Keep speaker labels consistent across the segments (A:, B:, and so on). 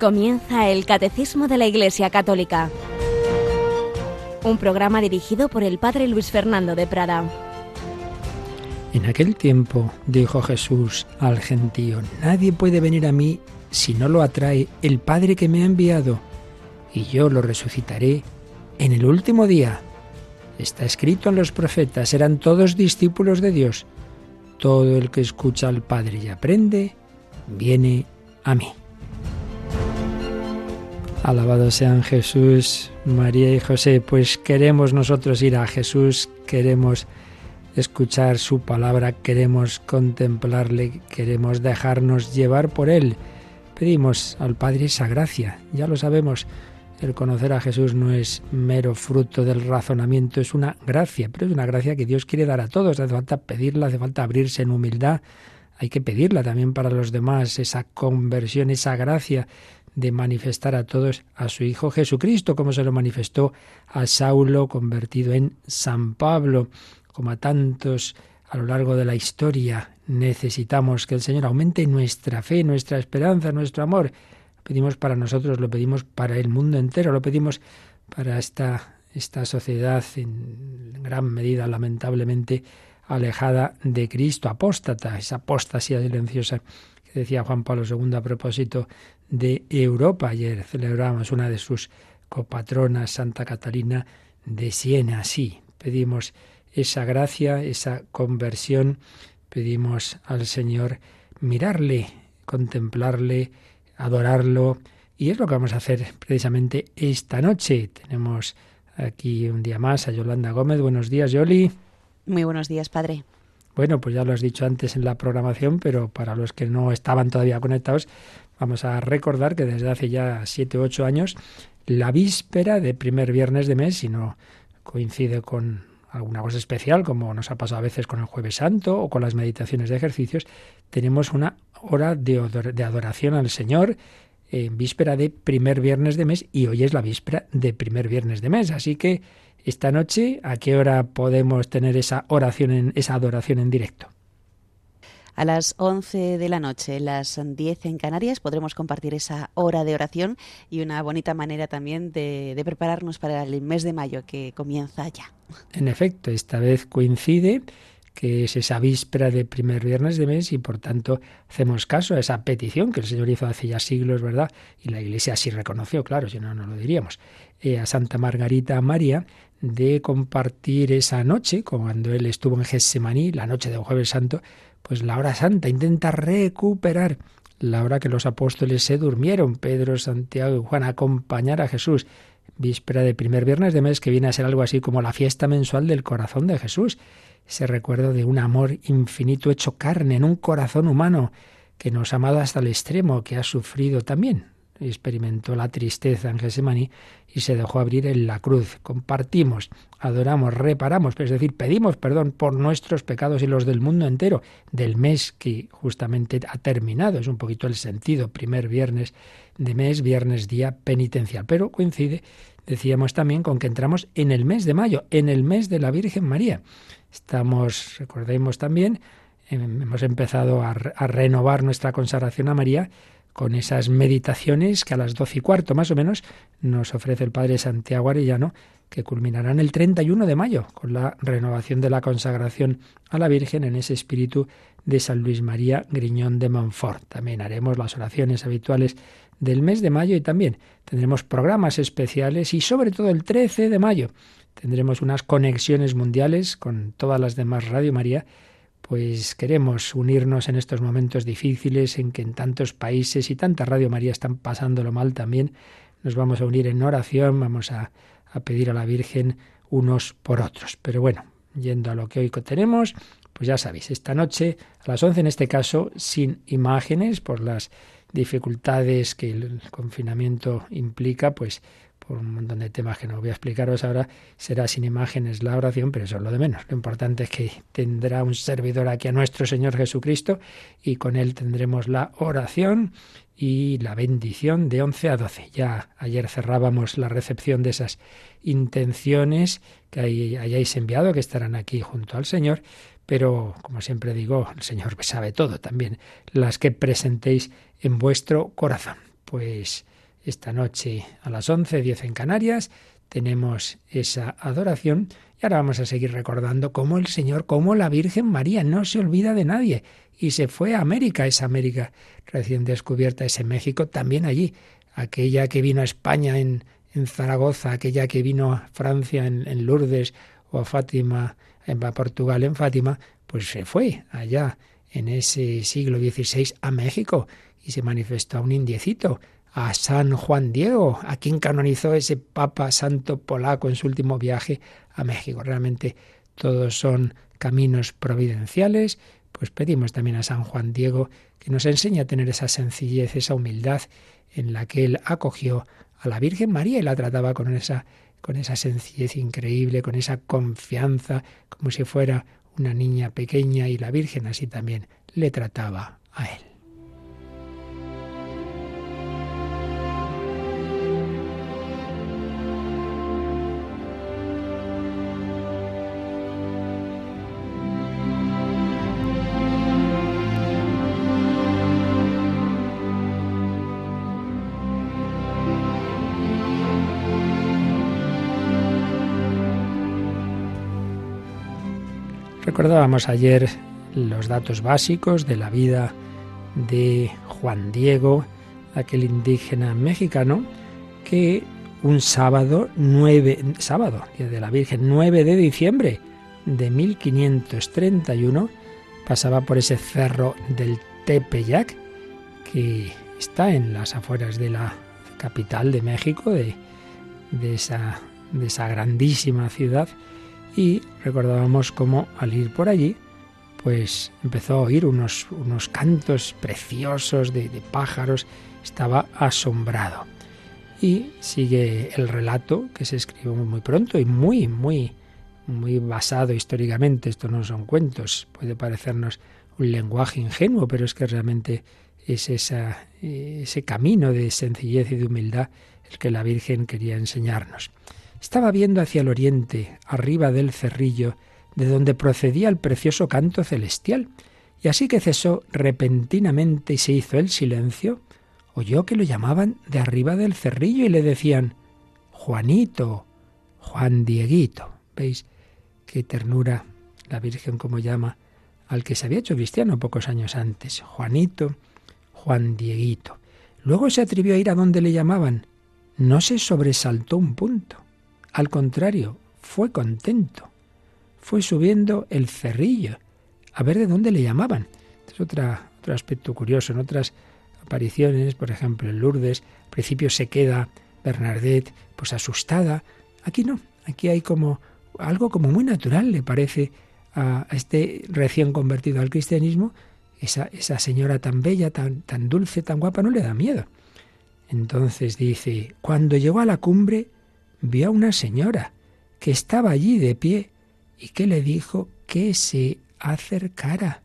A: Comienza el Catecismo de la Iglesia Católica, un programa dirigido por el Padre Luis Fernando de Prada.
B: En aquel tiempo dijo Jesús al gentío, nadie puede venir a mí si no lo atrae el Padre que me ha enviado, y yo lo resucitaré en el último día. Está escrito en los profetas, eran todos discípulos de Dios. Todo el que escucha al Padre y aprende, viene a mí. Alabados sean Jesús, María y José, pues queremos nosotros ir a Jesús, queremos escuchar su palabra, queremos contemplarle, queremos dejarnos llevar por él. Pedimos al Padre esa gracia, ya lo sabemos, el conocer a Jesús no es mero fruto del razonamiento, es una gracia, pero es una gracia que Dios quiere dar a todos, hace falta pedirla, hace falta abrirse en humildad, hay que pedirla también para los demás, esa conversión, esa gracia de manifestar a todos a su Hijo Jesucristo, como se lo manifestó a Saulo convertido en San Pablo, como a tantos a lo largo de la historia. Necesitamos que el Señor aumente nuestra fe, nuestra esperanza, nuestro amor. Lo pedimos para nosotros, lo pedimos para el mundo entero, lo pedimos para esta, esta sociedad en gran medida, lamentablemente, alejada de Cristo, apóstata, esa apostasía silenciosa que decía Juan Pablo II a propósito de Europa. Ayer celebramos una de sus copatronas, Santa Catalina de Siena. Sí, pedimos esa gracia, esa conversión, pedimos al Señor mirarle, contemplarle, adorarlo. Y es lo que vamos a hacer precisamente esta noche. Tenemos aquí un día más a Yolanda Gómez. Buenos días, Yoli.
C: Muy buenos días, Padre.
B: Bueno, pues ya lo has dicho antes en la programación, pero para los que no estaban todavía conectados, Vamos a recordar que desde hace ya siete u ocho años, la víspera de primer viernes de mes, si no coincide con alguna cosa especial, como nos ha pasado a veces con el Jueves Santo o con las meditaciones de ejercicios, tenemos una hora de adoración al Señor en víspera de primer viernes de mes y hoy es la víspera de primer viernes de mes. Así que esta noche, ¿a qué hora podemos tener esa oración en esa adoración en directo?
C: A las 11 de la noche, las 10 en Canarias, podremos compartir esa hora de oración y una bonita manera también de, prepararnos para el mes de mayo que comienza ya.
B: En efecto, esta vez coincide que es esa víspera de primer viernes de mes y por tanto hacemos caso a esa petición que el Señor hizo hace ya siglos, ¿verdad? Y la Iglesia así reconoció, claro, si no, no lo diríamos, eh, a Santa Margarita María de compartir esa noche, cuando él estuvo en Getsemaní, la noche del Jueves Santo, pues la hora santa, intenta recuperar la hora que los apóstoles se durmieron, Pedro, Santiago y Juan, acompañar a Jesús. Víspera de primer viernes de mes que viene a ser algo así como la fiesta mensual del corazón de Jesús. Ese recuerdo de un amor infinito hecho carne en un corazón humano que nos ha amado hasta el extremo, que ha sufrido también experimentó la tristeza en Gesemaní y se dejó abrir en la cruz. Compartimos, adoramos, reparamos, es decir, pedimos perdón por nuestros pecados y los del mundo entero, del mes que justamente ha terminado. Es un poquito el sentido, primer viernes de mes, viernes día penitencial. Pero coincide, decíamos también, con que entramos en el mes de mayo, en el mes de la Virgen María. Estamos, recordemos también, em, hemos empezado a, a renovar nuestra consagración a María con esas meditaciones que a las doce y cuarto más o menos nos ofrece el Padre Santiago Arellano, que culminarán el 31 de mayo con la renovación de la consagración a la Virgen en ese espíritu de San Luis María Griñón de Montfort. También haremos las oraciones habituales del mes de mayo y también tendremos programas especiales y sobre todo el 13 de mayo tendremos unas conexiones mundiales con todas las demás Radio María pues queremos unirnos en estos momentos difíciles en que en tantos países y tanta Radio María están pasándolo mal también. Nos vamos a unir en oración, vamos a, a pedir a la Virgen unos por otros. Pero bueno, yendo a lo que hoy tenemos, pues ya sabéis, esta noche a las 11 en este caso, sin imágenes por las dificultades que el confinamiento implica, pues por un montón de temas que no voy a explicaros ahora, será sin imágenes la oración, pero eso es lo de menos. Lo importante es que tendrá un servidor aquí a nuestro Señor Jesucristo y con él tendremos la oración y la bendición de 11 a 12. Ya ayer cerrábamos la recepción de esas intenciones que hayáis enviado, que estarán aquí junto al Señor, pero como siempre digo, el Señor sabe todo también, las que presentéis en vuestro corazón. Pues esta noche a las 11, 10 en Canarias, tenemos esa adoración y ahora vamos a seguir recordando cómo el Señor, cómo la Virgen María no se olvida de nadie y se fue a América, esa América recién descubierta, ese México, también allí, aquella que vino a España en, en Zaragoza, aquella que vino a Francia en, en Lourdes o a Fátima, en Portugal en Fátima, pues se fue allá en ese siglo XVI a México y se manifestó a un indiecito, a San Juan Diego, a quien canonizó ese Papa Santo polaco en su último viaje a México. Realmente todos son caminos providenciales, pues pedimos también a San Juan Diego que nos enseñe a tener esa sencillez, esa humildad en la que él acogió a la Virgen María y la trataba con esa con esa sencillez increíble, con esa confianza, como si fuera una niña pequeña y la Virgen así también le trataba a él. Recordábamos ayer los datos básicos de la vida de Juan Diego, aquel indígena mexicano que un sábado 9 sábado día de la Virgen 9 de diciembre de 1531 pasaba por ese cerro del Tepeyac que está en las afueras de la capital de México de, esa de esa grandísima ciudad y recordábamos cómo al ir por allí, pues empezó a oír unos, unos cantos preciosos de, pájaros, estaba asombrado. Y sigue el relato que se escribió muy pronto y muy, muy, muy basado históricamente. Esto no son cuentos, puede parecernos un lenguaje ingenuo, pero es que realmente es ese camino de sencillez y de humildad el que la Virgen quería enseñarnos. Estaba viendo hacia el oriente, arriba del cerrillo, de donde procedía el precioso canto celestial, y así que cesó repentinamente y se hizo el silencio, oyó que lo llamaban de arriba del cerrillo y le decían Juanito, Juan Dieguito. ¿Veis qué ternura la Virgen como llama al que se había hecho cristiano pocos años antes? Juanito, Juan Dieguito. Luego se atrevió a ir a donde le llamaban. No se sobresaltó un punto. Al contrario, fue contento. Fue subiendo el cerrillo a ver de dónde le llamaban. es otra, otro aspecto curioso. En otras apariciones, por ejemplo en Lourdes, al principio se queda Bernadette pues asustada. Aquí no, aquí hay como algo como muy natural, le parece a este recién convertido al cristianismo, esa, esa señora tan bella, tan, tan dulce, tan guapa, no le da miedo. Entonces dice, cuando llegó a la cumbre, vio a una señora que estaba allí de pie y que le dijo que se acercara.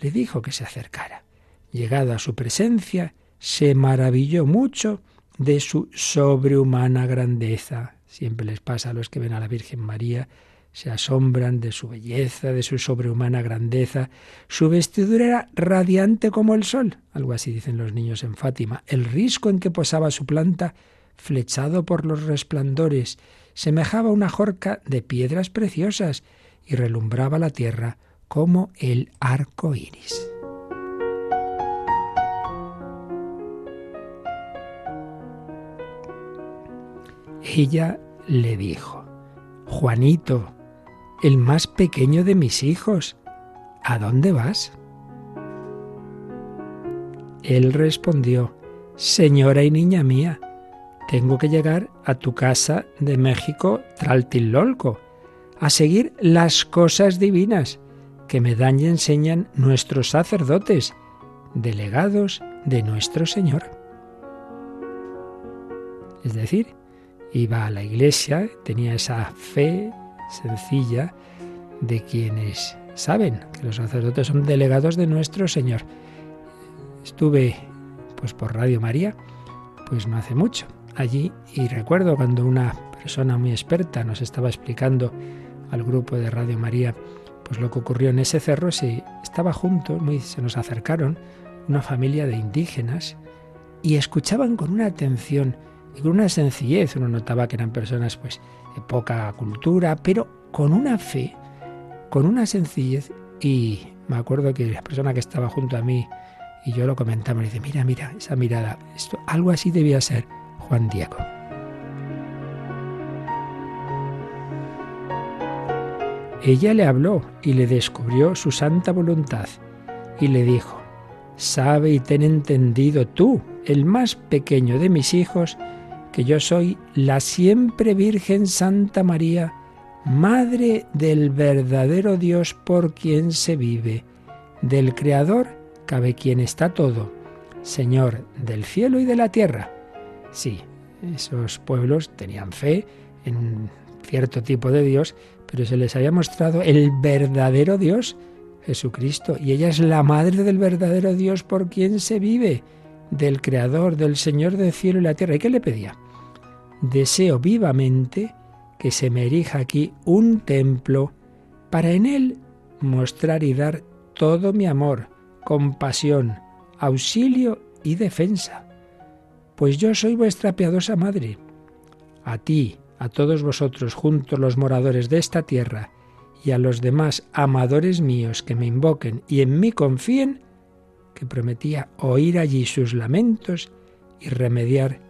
B: Le dijo que se acercara. Llegado a su presencia, se maravilló mucho de su sobrehumana grandeza. Siempre les pasa a los que ven a la Virgen María, se asombran de su belleza, de su sobrehumana grandeza. Su vestidura era radiante como el sol, algo así dicen los niños en Fátima. El risco en que posaba su planta flechado por los resplandores, semejaba una jorca de piedras preciosas y relumbraba la tierra como el arco iris. Ella le dijo, Juanito, el más pequeño de mis hijos, ¿a dónde vas? Él respondió, Señora y niña mía, tengo que llegar a tu casa de México, Traltilolco, a seguir las cosas divinas que me dan y enseñan nuestros sacerdotes, delegados de nuestro Señor. Es decir, iba a la iglesia, tenía esa fe sencilla de quienes saben que los sacerdotes son delegados de nuestro Señor. Estuve pues por Radio María, pues no hace mucho, allí y recuerdo cuando una persona muy experta nos estaba explicando al grupo de Radio María pues lo que ocurrió en ese cerro, si estaba junto, muy, se nos acercaron una familia de indígenas y escuchaban con una atención y con una sencillez. Uno notaba que eran personas pues de poca cultura, pero con una fe, con una sencillez y me acuerdo que la persona que estaba junto a mí y yo lo comentaba, me dice, mira, mira, esa mirada, esto, algo así debía ser Juan Diego. Ella le habló y le descubrió su santa voluntad y le dijo, sabe y ten entendido tú, el más pequeño de mis hijos, que yo soy la siempre Virgen Santa María, Madre del verdadero Dios por quien se vive, del Creador cabe quien está todo, Señor del cielo y de la tierra. Sí, esos pueblos tenían fe en cierto tipo de Dios, pero se les había mostrado el verdadero Dios, Jesucristo, y ella es la madre del verdadero Dios por quien se vive, del Creador, del Señor del cielo y la tierra. ¿Y qué le pedía? Deseo vivamente que se me erija aquí un templo para en él mostrar y dar todo mi amor, compasión, auxilio y defensa. Pues yo soy vuestra piadosa madre. A ti, a todos vosotros, juntos los moradores de esta tierra, y a los demás amadores míos que me invoquen y en mí confíen, que prometía oír allí sus lamentos y remediar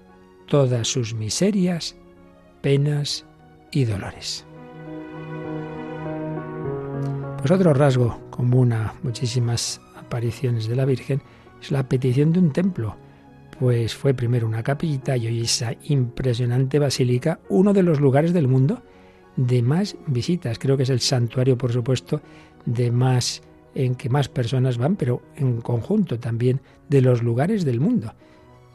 B: todas sus miserias, penas y dolores. Pues otro rasgo común a muchísimas apariciones de la Virgen es la petición de un templo, pues fue primero una capillita y hoy esa impresionante basílica, uno de los lugares del mundo de más visitas. Creo que es el santuario, por supuesto, de más en que más personas van, pero en conjunto también de los lugares del mundo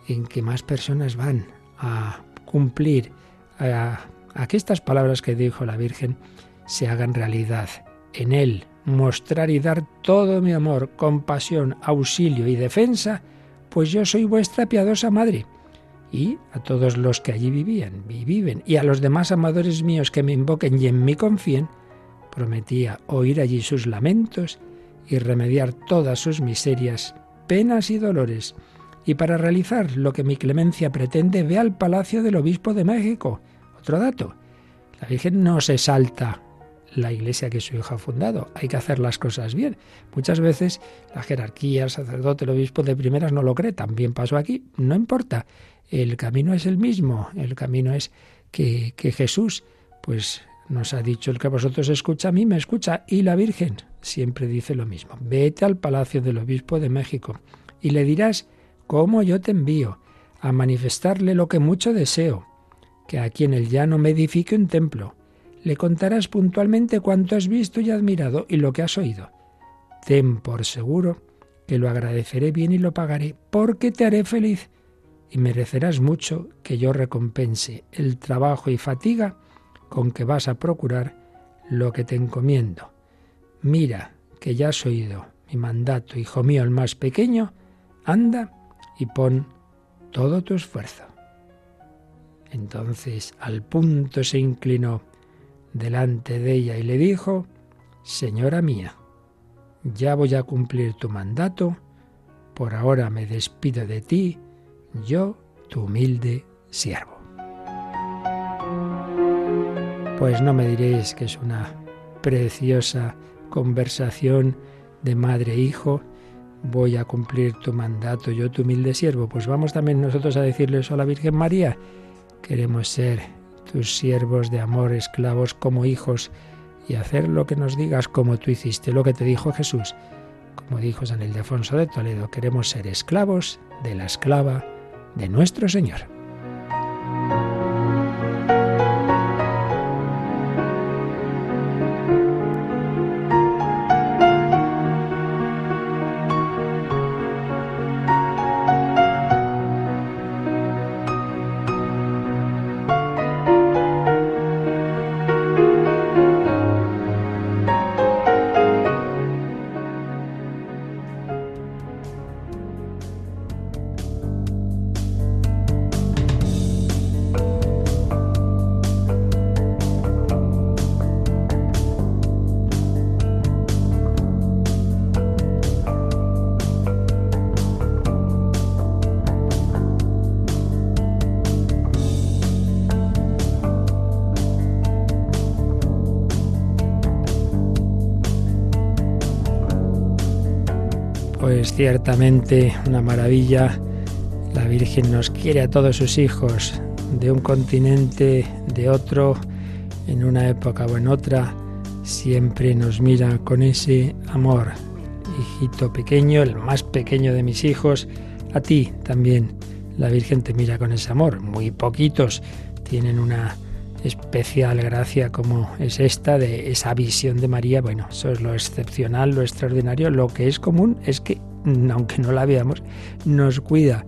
B: en que más personas van a cumplir a a que estas palabras que dijo la Virgen se hagan realidad. En Él mostrar y dar todo mi amor, compasión, auxilio y defensa, pues yo soy vuestra piadosa madre. Y a todos los que allí vivían y viven, y a los demás amadores míos que me invoquen y en mí confíen, prometía oír allí sus lamentos y remediar todas sus miserias, penas y dolores. Y para realizar lo que mi clemencia pretende, ve al palacio del obispo de México, otro dato, la Virgen no se salta la iglesia que su hijo ha fundado. Hay que hacer las cosas bien. Muchas veces la jerarquía, el sacerdote, el obispo de primeras no lo cree. También pasó aquí. No importa. El camino es el mismo. El camino es que, que Jesús, pues nos ha dicho el que vosotros escucha a mí, me escucha. Y la Virgen siempre dice lo mismo. Vete al palacio del obispo de México y le dirás cómo yo te envío a manifestarle lo que mucho deseo que aquí en el llano me edifique un templo. Le contarás puntualmente cuánto has visto y admirado y lo que has oído. Ten por seguro que lo agradeceré bien y lo pagaré, porque te haré feliz y merecerás mucho que yo recompense el trabajo y fatiga con que vas a procurar lo que te encomiendo. Mira que ya has oído mi mandato, hijo mío el más pequeño, anda y pon todo tu esfuerzo. Entonces al punto se inclinó delante de ella y le dijo, Señora mía, ya voy a cumplir tu mandato, por ahora me despido de ti, yo, tu humilde siervo. Pues no me diréis que es una preciosa conversación de madre e hijo, voy a cumplir tu mandato, yo tu humilde siervo. Pues vamos también nosotros a decirle eso a la Virgen María, Queremos ser tus siervos de amor, esclavos como hijos, y hacer lo que nos digas como tú hiciste, lo que te dijo Jesús. Como dijo San Ildefonso de Toledo, queremos ser esclavos de la esclava de nuestro Señor. Ciertamente una maravilla. La Virgen nos quiere a todos sus hijos, de un continente, de otro, en una época o en otra, siempre nos mira con ese amor. Hijito pequeño, el más pequeño de mis hijos, a ti también. La Virgen te mira con ese amor. Muy poquitos tienen una especial gracia como es esta de esa visión de María. Bueno, eso es lo excepcional, lo extraordinario. Lo que es común es que, aunque no la veamos, nos cuida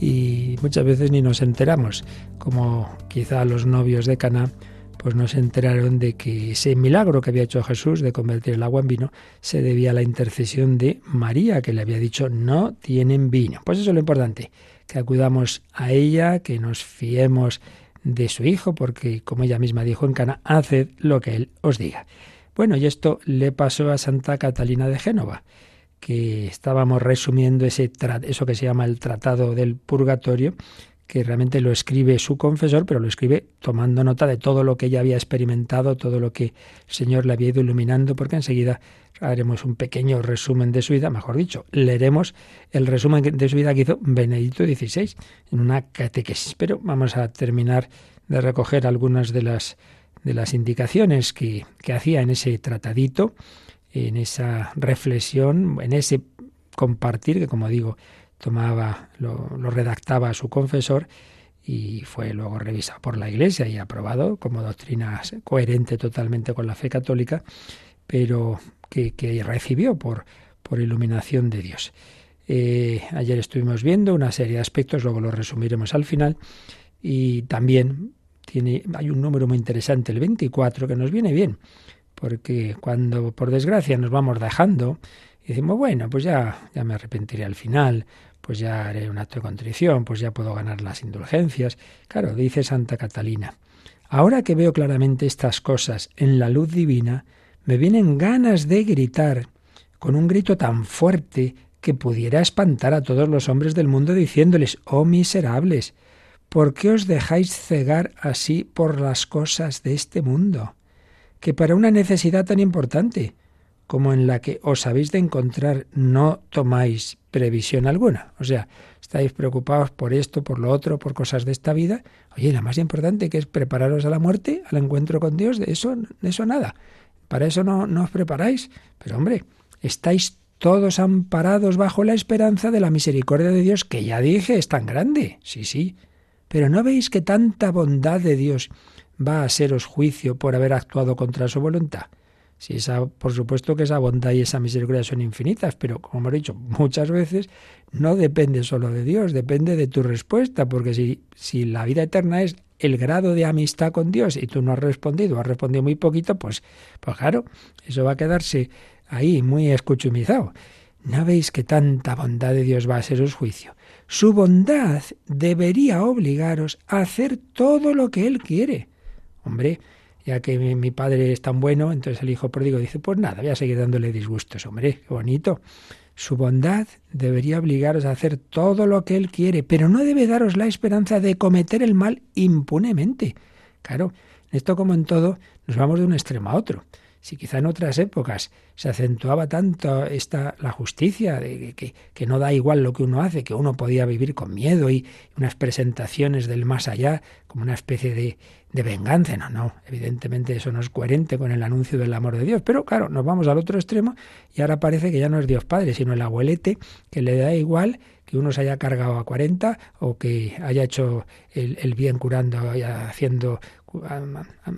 B: y muchas veces ni nos enteramos, como quizá los novios de Cana pues no se enteraron de que ese milagro que había hecho Jesús de convertir el agua en vino se debía a la intercesión de María, que le había dicho no tienen vino. Pues eso es lo importante, que acudamos a ella, que nos fiemos de su Hijo, porque como ella misma dijo en Cana, haced lo que Él os diga. Bueno, y esto le pasó a Santa Catalina de Génova, que estábamos resumiendo ese eso que se llama el Tratado del Purgatorio, que realmente lo escribe su confesor, pero lo escribe tomando nota de todo lo que ella había experimentado, todo lo que el Señor le había ido iluminando, porque enseguida haremos un pequeño resumen de su vida, mejor dicho, leeremos el resumen de su vida que hizo Benedicto XVI en una catequesis. Pero vamos a terminar de recoger algunas de las, de las indicaciones que, que hacía en ese tratadito, en esa reflexión, en ese compartir, que como digo, tomaba, lo, lo redactaba su confesor y fue luego revisado por la Iglesia y aprobado como doctrina coherente totalmente con la fe católica, pero que, recibió por, iluminación de Dios. Eh, ayer estuvimos viendo una serie de aspectos, luego lo resumiremos al final, y también tiene, hay un número muy interesante, el 24, que nos viene bien, porque cuando por desgracia nos vamos dejando, y decimos, bueno, pues ya, ya me arrepentiré al final, pues ya haré un acto de contrición, pues ya puedo ganar las indulgencias. Claro, dice Santa Catalina, ahora que veo claramente estas cosas en la luz divina, me vienen ganas de gritar con un grito tan fuerte que pudiera espantar a todos los hombres del mundo diciéndoles, oh miserables, ¿por qué os dejáis cegar así por las cosas de este mundo? Que para una necesidad tan importante como en la que os habéis de encontrar no tomáis previsión alguna. O sea, estáis preocupados por esto, por lo otro, por cosas de esta vida. Oye, la más importante que es prepararos a la muerte, al encuentro con Dios, de eso, de eso nada. Para eso no, no os preparáis. Pero hombre, estáis todos amparados bajo la esperanza de la misericordia de Dios, que ya dije es tan grande. Sí, sí. Pero ¿no veis que tanta bondad de Dios va a seros juicio por haber actuado contra su voluntad? Si esa, por supuesto que esa bondad y esa misericordia son infinitas, pero como hemos dicho muchas veces, no depende solo de Dios, depende de tu respuesta, porque si, si la vida eterna es el grado de amistad con Dios y tú no has respondido, has respondido muy poquito, pues, pues claro, eso va a quedarse ahí muy escuchumizado. ¿No veis que tanta bondad de Dios va a seros juicio? Su bondad debería obligaros a hacer todo lo que Él quiere. Hombre, ya que mi, padre es tan bueno, entonces el hijo pródigo dice, pues nada, voy a seguir dándole disgustos, hombre, qué bonito. Su bondad debería obligaros a hacer todo lo que Él quiere, pero no debe daros la esperanza de cometer el mal impunemente. Claro, esto como en todo, nos vamos de un extremo a otro. Si quizá en otras épocas se acentuaba tanto esta la justicia, de que, que, no da igual lo que uno hace, que uno podía vivir con miedo y unas presentaciones del más allá como una especie de, de venganza. No, no, evidentemente eso no es coherente con el anuncio del amor de Dios. Pero claro, nos vamos al otro extremo y ahora parece que ya no es Dios Padre, sino el abuelete que le da igual que uno se haya cargado a 40 o que haya hecho el, el bien curando y haciendo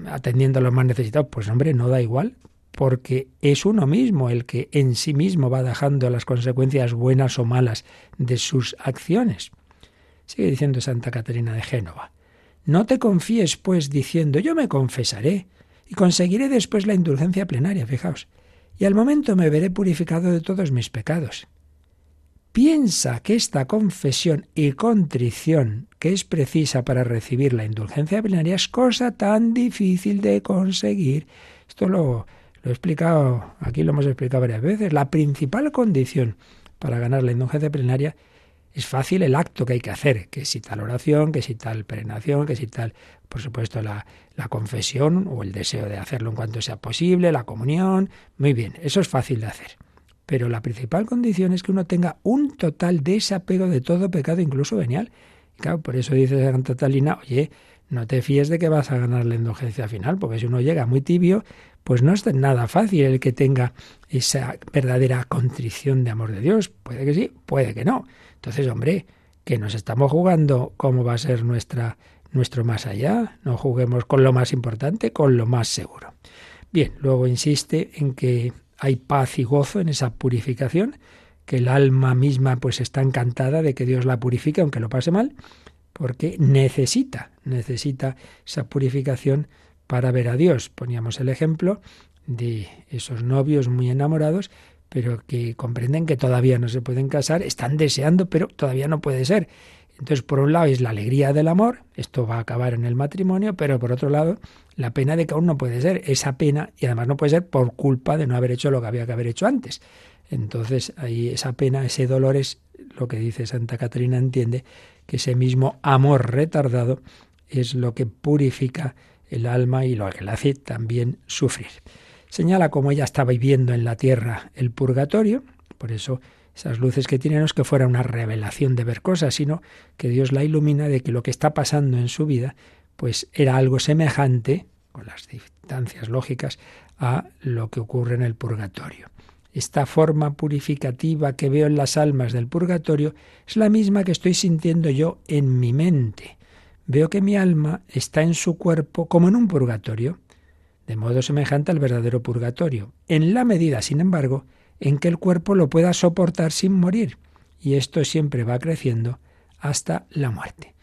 B: atendiendo a los más necesitados. Pues hombre, no da igual, porque es uno mismo el que en sí mismo va dejando las consecuencias buenas o malas de sus acciones. Sigue diciendo Santa Catarina de Génova. No te confíes, pues, diciendo yo me confesaré y conseguiré después la indulgencia plenaria, fijaos, y al momento me veré purificado de todos mis pecados. Piensa que esta confesión y contrición que es precisa para recibir la indulgencia plenaria es cosa tan difícil de conseguir. Esto lo, lo he explicado, aquí lo hemos explicado varias veces. La principal condición para ganar la indulgencia plenaria es fácil el acto que hay que hacer, que si tal oración, que si tal perenación, que si tal, por supuesto, la, la confesión o el deseo de hacerlo en cuanto sea posible, la comunión, muy bien, eso es fácil de hacer. Pero la principal condición es que uno tenga un total desapego de todo pecado, incluso venial. Y claro, por eso dice Santa Catalina, oye, no te fíes de que vas a ganar la indulgencia final, porque si uno llega muy tibio, pues no es nada fácil el que tenga esa verdadera contrición de amor de Dios. Puede que sí, puede que no. Entonces, hombre, que nos estamos jugando cómo va a ser nuestra, nuestro más allá. No juguemos con lo más importante, con lo más seguro. Bien, luego insiste en que hay paz y gozo en esa purificación, que el alma misma pues está encantada de que Dios la purifique aunque lo pase mal, porque necesita, necesita esa purificación para ver a Dios. Poníamos el ejemplo de esos novios muy enamorados, pero que comprenden que todavía no se pueden casar, están deseando, pero todavía no puede ser. Entonces, por un lado es la alegría del amor, esto va a acabar en el matrimonio, pero por otro lado, la pena de que aún no puede ser, esa pena, y además no puede ser por culpa de no haber hecho lo que había que haber hecho antes. Entonces, ahí esa pena, ese dolor es lo que dice Santa Catarina, entiende que ese mismo amor retardado es lo que purifica el alma y lo que le hace también sufrir. Señala cómo ella está viviendo en la tierra el purgatorio, por eso esas luces que tiene no es que fuera una revelación de ver cosas, sino que Dios la ilumina de que lo que está pasando en su vida, pues era algo semejante, con las distancias lógicas, a lo que ocurre en el purgatorio. Esta forma purificativa que veo en las almas del purgatorio es la misma que estoy sintiendo yo en mi mente. Veo que mi alma está en su cuerpo como en un purgatorio, de modo semejante al verdadero purgatorio, en la medida, sin embargo, en que el cuerpo lo pueda soportar sin morir. Y esto siempre va creciendo hasta la muerte.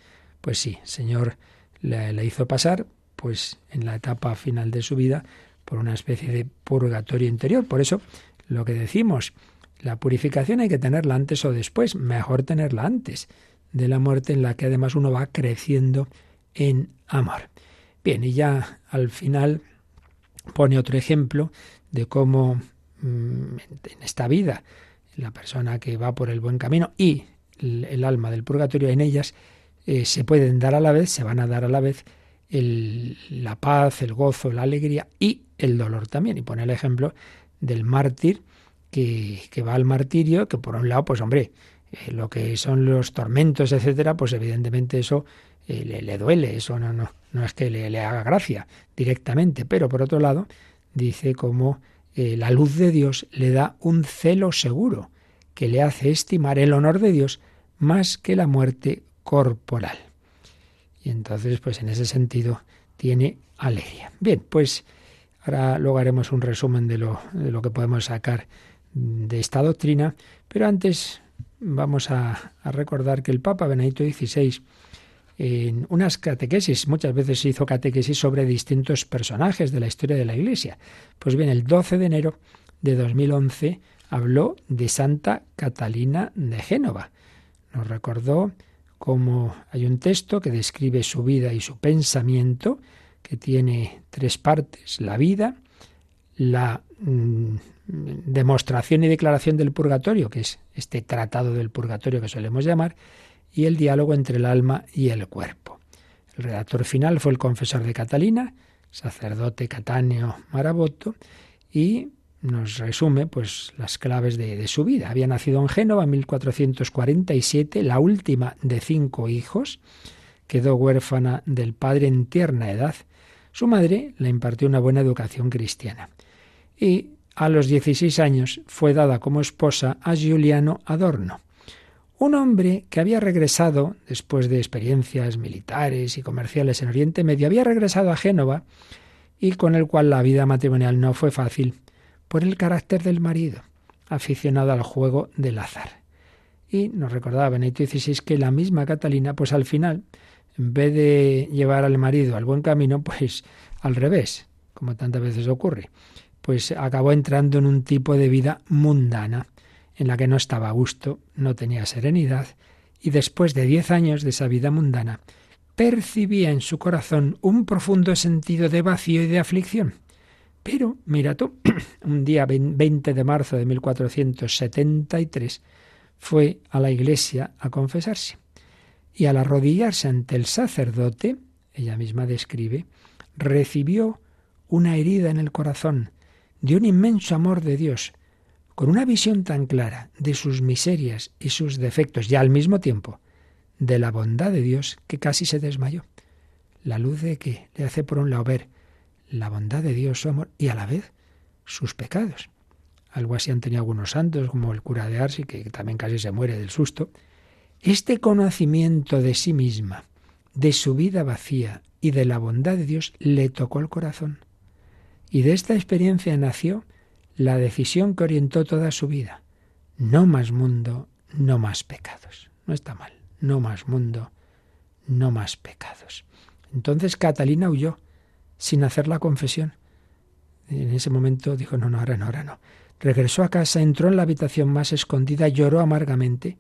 B: Pues sí, Señor le, hizo pasar, pues en la etapa final de su vida, por una especie de purgatorio interior. Por eso, lo que decimos, la purificación hay que tenerla antes o después, mejor tenerla antes de la muerte en la que además uno va creciendo en amor. Bien, y ya al final pone otro ejemplo de cómo en esta vida, la persona que va por el buen camino y el, alma del purgatorio en ellas eh, se pueden dar a la vez, se van a dar a la vez la paz, el gozo, la alegría y el dolor también. Y pone el ejemplo del mártir que, va al martirio, que por un lado, pues hombre, eh, lo que son los tormentos, etcétera, pues evidentemente eso eh, le, duele, eso no, no, no es que le, le haga gracia directamente, pero por otro lado, dice como eh, la luz de Dios le da un celo seguro que le hace estimar el honor de Dios más que la muerte corporal. Y entonces, pues en ese sentido, tiene alegría. Bien, pues ahora luego haremos un resumen de lo, de lo que podemos sacar de esta doctrina, pero antes vamos a, recordar que el Papa Benedicto XVI en unas catequesis. Muchas veces se hizo catequesis sobre distintos personajes de la historia de la Iglesia. Pues bien, el 12 de enero de 2011 habló de Santa Catalina de Génova. Nos recordó cómo hay un texto que describe su vida y su pensamiento, que tiene tres partes, la vida, la mm, demostración y declaración del purgatorio, que es este tratado del purgatorio que solemos llamar, y el diálogo entre el alma y el cuerpo. El redactor final fue el confesor de Catalina, sacerdote Catáneo Maraboto, y nos resume pues las claves de, su vida. Había nacido en Génova en 1447, la última de cinco hijos, quedó huérfana del padre en tierna edad. Su madre le impartió una buena educación cristiana. Y a los 16 años fue dada como esposa a Giuliano Adorno, un hombre que había regresado, después de experiencias militares y comerciales en Oriente Medio, había regresado a Génova y con el cual la vida matrimonial no fue fácil por el carácter del marido, aficionado al juego del azar. Y nos recordaba Benito XVI que la misma Catalina, pues al final, en vez de llevar al marido al buen camino, pues al revés, como tantas veces ocurre, pues acabó entrando en un tipo de vida mundana en la que no estaba a gusto, no tenía serenidad, y después de diez años de esa vida mundana, percibía en su corazón un profundo sentido de vacío y de aflicción. Pero, mira tú, un día 20 de marzo de 1473 fue a la iglesia a confesarse. Y al arrodillarse ante el sacerdote, ella misma describe, recibió una herida en el corazón de un inmenso amor de Dios, con una visión tan clara de sus miserias y sus defectos y al mismo tiempo de la bondad de Dios que casi se desmayó. La luz de que le hace por un lado ver la bondad de Dios, su amor, y a la vez sus pecados. Algo así han tenido algunos santos, como el cura de Arsi, que también casi se muere del susto. Este conocimiento de sí misma, de su vida vacía y de la bondad de Dios le tocó el corazón. Y de esta experiencia nació la decisión que orientó toda su vida. No más mundo, no más pecados. No está mal. No más mundo, no más pecados. Entonces Catalina huyó sin hacer la confesión. En ese momento dijo, no, no, ahora no, ahora no. Regresó a casa, entró en la habitación más escondida, lloró amargamente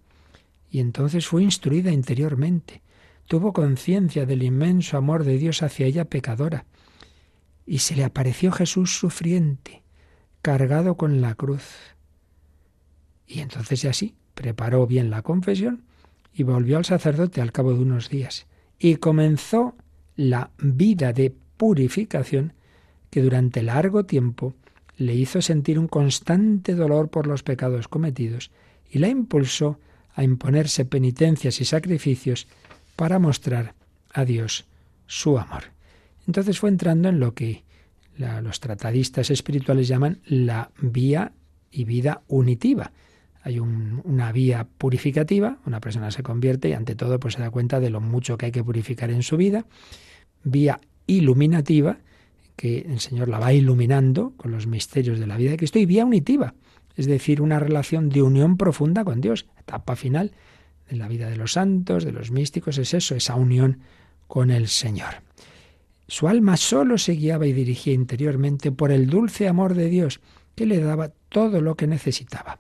B: y entonces fue instruida interiormente. Tuvo conciencia del inmenso amor de Dios hacia ella pecadora y se le apareció Jesús sufriente cargado con la cruz. Y entonces así preparó bien la confesión y volvió al sacerdote al cabo de unos días y comenzó la vida de purificación que durante largo tiempo le hizo sentir un constante dolor por los pecados cometidos y la impulsó a imponerse penitencias y sacrificios para mostrar a Dios su amor. Entonces fue entrando en lo que los tratadistas espirituales llaman la vía y vida unitiva. Hay una vía purificativa, una persona se convierte y ante todo pues se da cuenta de lo mucho que hay que purificar en su vida. Vía iluminativa, que el Señor la va iluminando con los misterios de la vida de Cristo. Y vía unitiva, es decir, una relación de unión profunda con Dios. Etapa final de la vida de los santos, de los místicos, es eso, esa unión con el Señor. Su alma solo se guiaba y dirigía interiormente por el dulce amor de Dios, que le daba todo lo que necesitaba.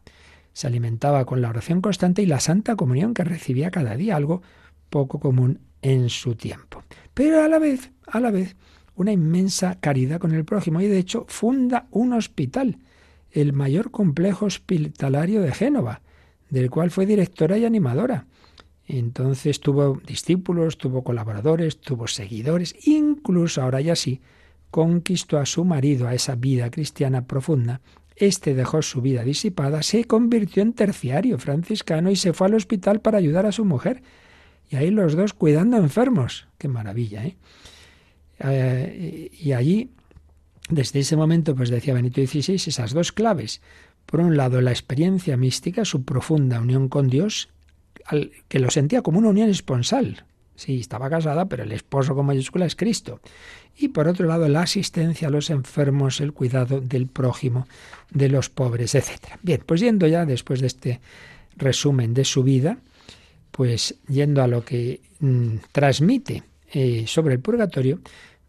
B: Se alimentaba con la oración constante y la santa comunión que recibía cada día, algo poco común en su tiempo. Pero a la vez, a la vez, una inmensa caridad con el prójimo y de hecho funda un hospital, el mayor complejo hospitalario de Génova, del cual fue directora y animadora. Entonces tuvo discípulos, tuvo colaboradores, tuvo seguidores, incluso ahora ya sí, conquistó a su marido a esa vida cristiana profunda. Este dejó su vida disipada, se convirtió en terciario franciscano y se fue al hospital para ayudar a su mujer. Y ahí los dos cuidando enfermos. Qué maravilla, ¿eh? eh y allí, desde ese momento, pues decía Benito XVI, esas dos claves. Por un lado, la experiencia mística, su profunda unión con Dios, que lo sentía como una unión esponsal. Sí, estaba casada, pero el esposo con mayúscula es Cristo. Y por otro lado, la asistencia a los enfermos, el cuidado del prójimo, de los pobres, etc. Bien, pues yendo ya después de este resumen de su vida, pues yendo a lo que mm, transmite eh, sobre el purgatorio,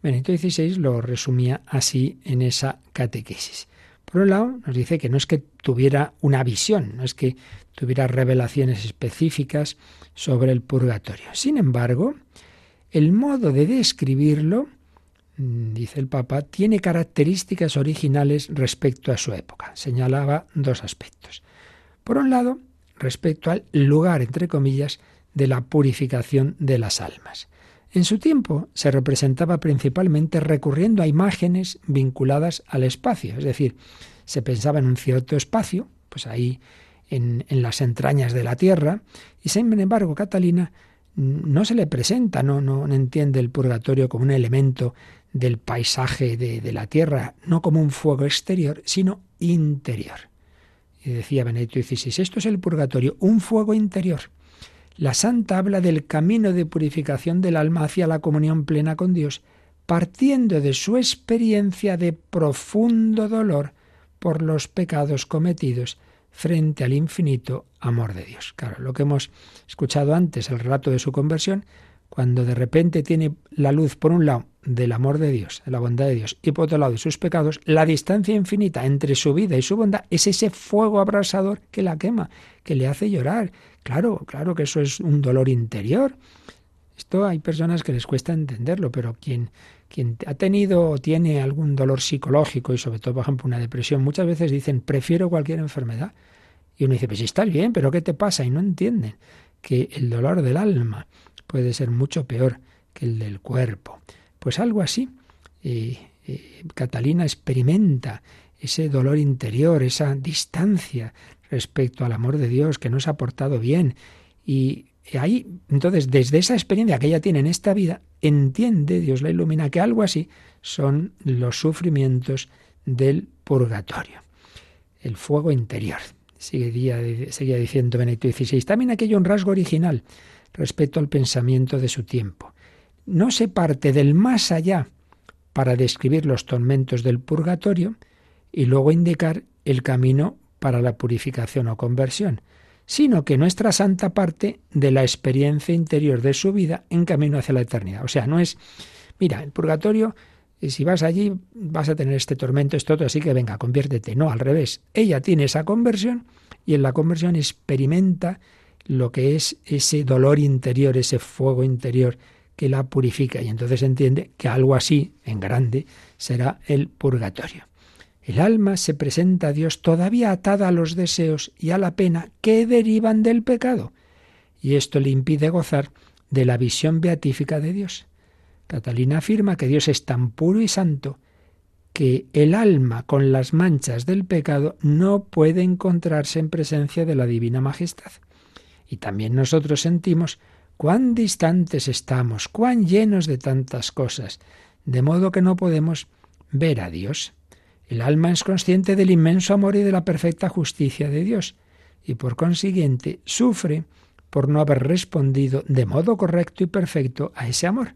B: Benito XVI lo resumía así en esa catequesis. Por un lado, nos dice que no es que tuviera una visión, no es que tuviera revelaciones específicas sobre el purgatorio. Sin embargo, el modo de describirlo, mm, dice el Papa, tiene características originales respecto a su época. Señalaba dos aspectos. Por un lado, respecto al lugar, entre comillas, de la purificación de las almas. En su tiempo se representaba principalmente recurriendo a imágenes vinculadas al espacio, es decir, se pensaba en un cierto espacio, pues ahí en, las entrañas de la tierra, y sin embargo Catalina no se le presenta, no, no, entiende el purgatorio como un elemento del paisaje de, de, la tierra, no como un fuego exterior, sino interior. Y decía Benedicto XVI, esto es el purgatorio, un fuego interior. La santa habla del camino de purificación del alma hacia la comunión plena con Dios, partiendo de su experiencia de profundo dolor por los pecados cometidos frente al infinito amor de Dios. Claro, lo que hemos escuchado antes, el relato de su conversión, cuando de repente tiene la luz por un lado del amor de Dios, de la bondad de Dios, y por otro lado de sus pecados, la distancia infinita entre su vida y su bondad es ese fuego abrasador que la quema, que le hace llorar. Claro, claro que eso es un dolor interior. Esto hay personas que les cuesta entenderlo, pero quien, quien ha tenido o tiene algún dolor psicológico y sobre todo, por ejemplo, una depresión, muchas veces dicen, prefiero cualquier enfermedad. Y uno dice, pues estás bien, pero ¿qué te pasa? Y no entienden que el dolor del alma puede ser mucho peor que el del cuerpo. Pues algo así. Eh, Catalina experimenta ese dolor interior, esa distancia respecto al amor de Dios que nos ha portado bien. Y ahí, entonces, desde esa experiencia que ella tiene en esta vida, entiende, Dios la ilumina, que algo así son los sufrimientos del purgatorio, el fuego interior. Seguía diciendo Benedicto XVI. También aquello un rasgo original respecto al pensamiento de su tiempo. No se parte del más allá para describir los tormentos del purgatorio y luego indicar el camino para la purificación o conversión, sino que nuestra santa parte de la experiencia interior de su vida en camino hacia la eternidad. O sea, no es, mira, el purgatorio, eh, si vas allí vas a tener este tormento, esto así que venga, conviértete. No, al revés. Ella tiene esa conversión y en la conversión experimenta lo que es ese dolor interior, ese fuego interior que la purifica y entonces entiende que algo así, en grande, será el purgatorio. El alma se presenta a Dios todavía atada a los deseos y a la pena que derivan del pecado, y esto le impide gozar de la visión beatífica de Dios. Catalina afirma que Dios es tan puro y santo que el alma con las manchas del pecado no puede encontrarse en presencia de la divina majestad. Y también nosotros sentimos cuán distantes estamos, cuán llenos de tantas cosas, de modo que no podemos ver a Dios. El alma es consciente del inmenso amor y de la perfecta justicia de Dios, y por consiguiente sufre por no haber respondido de modo correcto y perfecto a ese amor.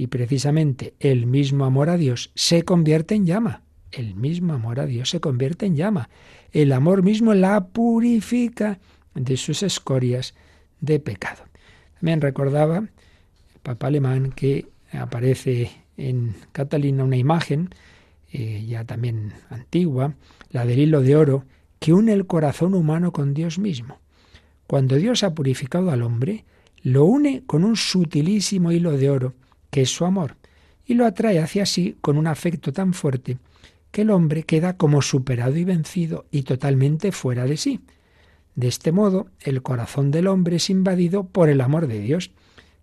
B: Y precisamente el mismo amor a Dios se convierte en llama. El mismo amor a Dios se convierte en llama. El amor mismo la purifica de sus escorias de pecado. También recordaba el Papa alemán que aparece en Catalina una imagen, eh, ya también antigua, la del hilo de oro, que une el corazón humano con Dios mismo. Cuando Dios ha purificado al hombre, lo une con un sutilísimo hilo de oro, que es su amor, y lo atrae hacia sí con un afecto tan fuerte que el hombre queda como superado y vencido y totalmente fuera de sí. De este modo, el corazón del hombre es invadido por el amor de Dios,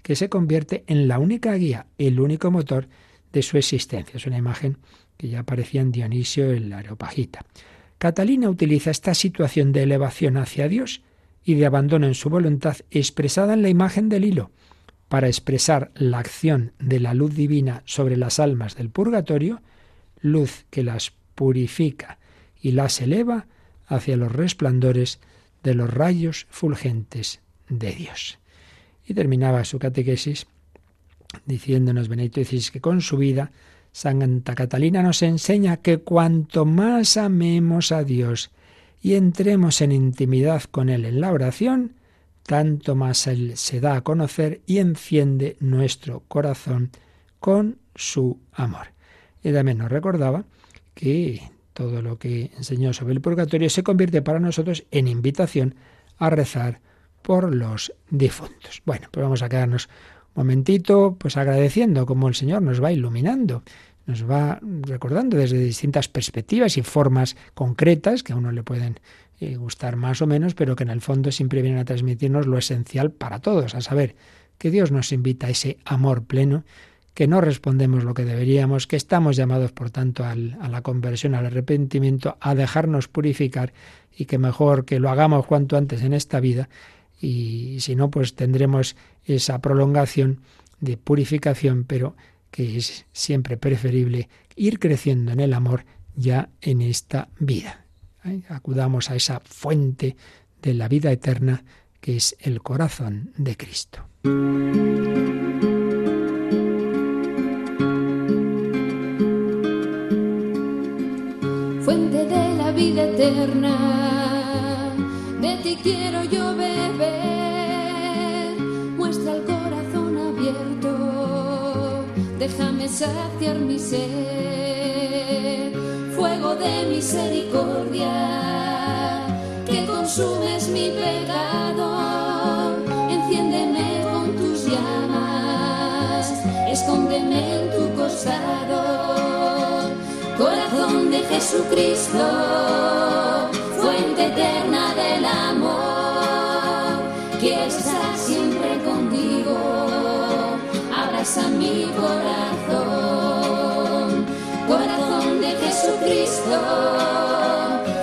B: que se convierte en la única guía, el único motor de su existencia. Es una imagen que ya aparecía en Dionisio el Areopagita. Catalina utiliza esta situación de elevación hacia Dios y de abandono en su voluntad expresada en la imagen del hilo, para expresar la acción de la luz divina sobre las almas del purgatorio, luz que las purifica y las eleva hacia los resplandores de los rayos fulgentes de Dios. Y terminaba su catequesis diciéndonos XVI que con su vida Santa Catalina nos enseña que cuanto más amemos a Dios y entremos en intimidad con Él en la oración, tanto más Él se da a conocer y enciende nuestro corazón con su amor. Y también nos recordaba que todo lo que enseñó sobre el purgatorio se convierte para nosotros en invitación a rezar por los difuntos. Bueno, pues vamos a quedarnos un momentito pues agradeciendo como el Señor nos va iluminando, nos va recordando desde distintas perspectivas y formas concretas que a uno le pueden eh, gustar más o menos, pero que en el fondo siempre vienen a transmitirnos lo esencial para todos, a saber que Dios nos invita a ese amor pleno que no respondemos lo que deberíamos, que estamos llamados, por tanto, a la conversión, al arrepentimiento, a dejarnos purificar y que mejor que lo hagamos cuanto antes en esta vida y si no, pues tendremos esa prolongación de purificación, pero que es siempre preferible ir creciendo en el amor ya en esta vida. Acudamos a esa fuente de la vida eterna que es el corazón de Cristo.
D: vida eterna. De ti quiero yo beber, muestra el corazón abierto, déjame saciar mi sed, de misericordia, que consumes mi pecado, enciéndeme con tus llamas, escóndeme en tu costado. Corazón de Jesucristo, fuente eterna del amor, quiero estar siempre contigo, abraza mi corazón, Jesucristo,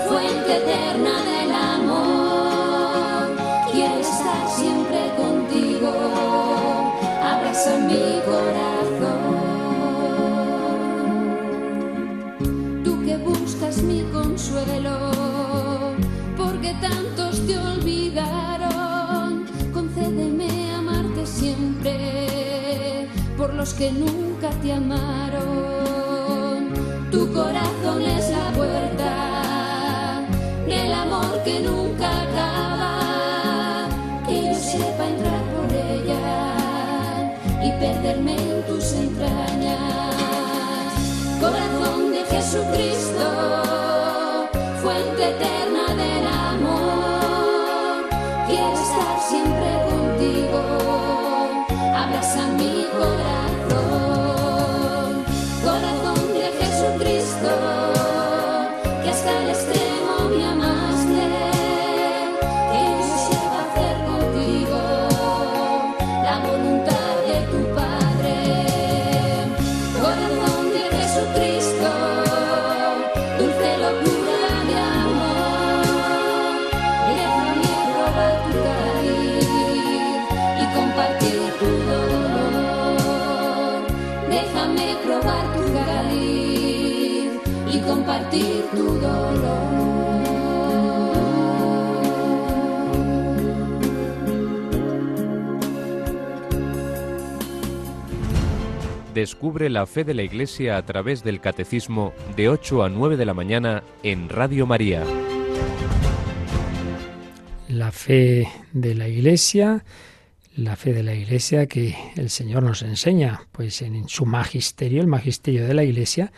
D: fuente eterna del amor. Quiero estar siempre contigo, abraza mi corazón. Tú que buscas mi consuelo, porque tantos te olvidaron, concédeme amarte siempre por los que nunca te amaron. Tu corazón es la puerta del amor que nunca acaba. Que yo sepa entrar por ella y perderme en tus entrañas. Corazón de Jesucristo, compartir tu dolor.
E: Descubre la fe de la Iglesia a través del Catecismo de 8 a 9 de la mañana en Radio María.
B: La fe de la Iglesia, la fe de la Iglesia que el Señor nos enseña, pues en su magisterio, el magisterio de la Iglesia,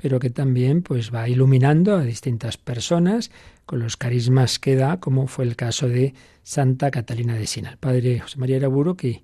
B: pero que también pues va iluminando a distintas personas con los carismas que da, como fue el caso de Santa Catalina de Sina. El padre José María Araburo, que